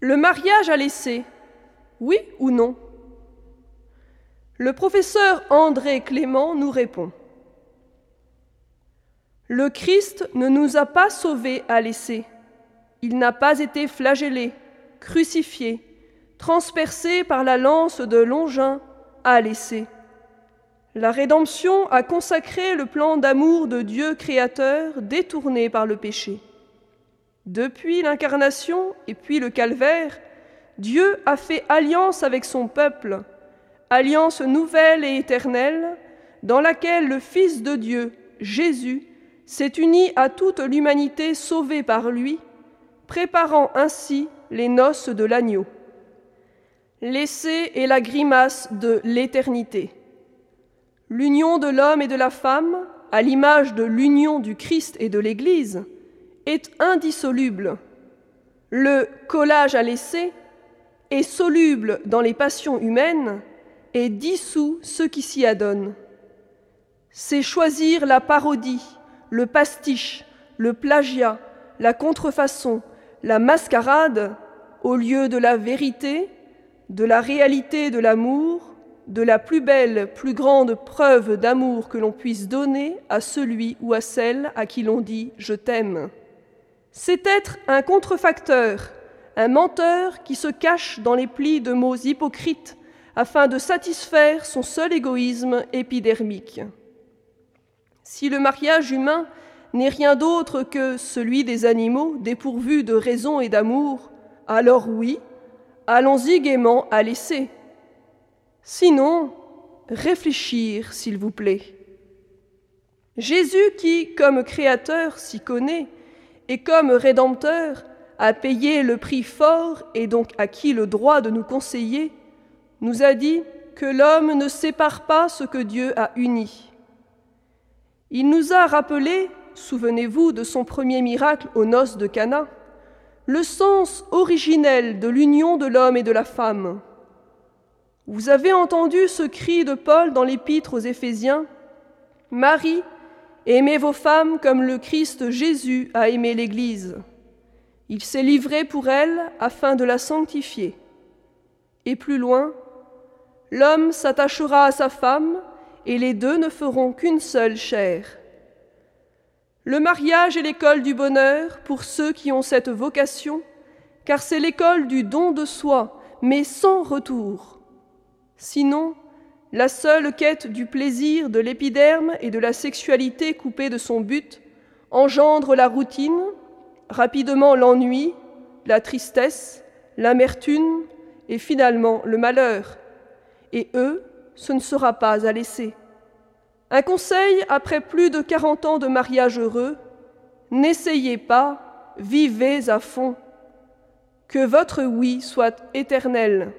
Le mariage à laisser, oui ou non? Le professeur André Clément nous répond. Le Christ ne nous a pas sauvés à laisser. Il n'a pas été flagellé, crucifié, transpercé par la lance de Longin à laisser. La rédemption a consacré le plan d'amour de Dieu créateur détourné par le péché. Depuis l'incarnation et puis le calvaire, Dieu a fait alliance avec son peuple, alliance nouvelle et éternelle, dans laquelle le Fils de Dieu, Jésus, s'est uni à toute l'humanité sauvée par lui, préparant ainsi les noces de l'agneau. L'essai est la grimace de l'éternité. L'union de l'homme et de la femme, à l'image de l'union du Christ et de l'Église, est indissoluble. Le collage à l'essai est soluble dans les passions humaines et dissout ce qui s'y adonne. C'est choisir la parodie, le pastiche, le plagiat, la contrefaçon, la mascarade au lieu de la vérité, de la réalité de l'amour, de la plus belle, plus grande preuve d'amour que l'on puisse donner à celui ou à celle à qui l'on dit ⁇ Je t'aime ⁇ c'est être un contrefacteur, un menteur qui se cache dans les plis de mots hypocrites afin de satisfaire son seul égoïsme épidermique. Si le mariage humain n'est rien d'autre que celui des animaux dépourvus de raison et d'amour, alors oui, allons-y gaiement à laisser. Sinon, réfléchir, s'il vous plaît. Jésus qui, comme créateur, s'y connaît, et comme Rédempteur a payé le prix fort et donc acquis le droit de nous conseiller, nous a dit que l'homme ne sépare pas ce que Dieu a uni. Il nous a rappelé, souvenez-vous de son premier miracle aux noces de Cana, le sens originel de l'union de l'homme et de la femme. Vous avez entendu ce cri de Paul dans l'épître aux Éphésiens Marie Aimez vos femmes comme le Christ Jésus a aimé l'Église. Il s'est livré pour elle afin de la sanctifier. Et plus loin, l'homme s'attachera à sa femme et les deux ne feront qu'une seule chair. Le mariage est l'école du bonheur pour ceux qui ont cette vocation, car c'est l'école du don de soi, mais sans retour. Sinon, la seule quête du plaisir de l'épiderme et de la sexualité coupée de son but engendre la routine, rapidement l'ennui, la tristesse, l'amertume et finalement le malheur. Et eux, ce ne sera pas à laisser. Un conseil après plus de quarante ans de mariage heureux, n'essayez pas, vivez à fond. Que votre oui soit éternel.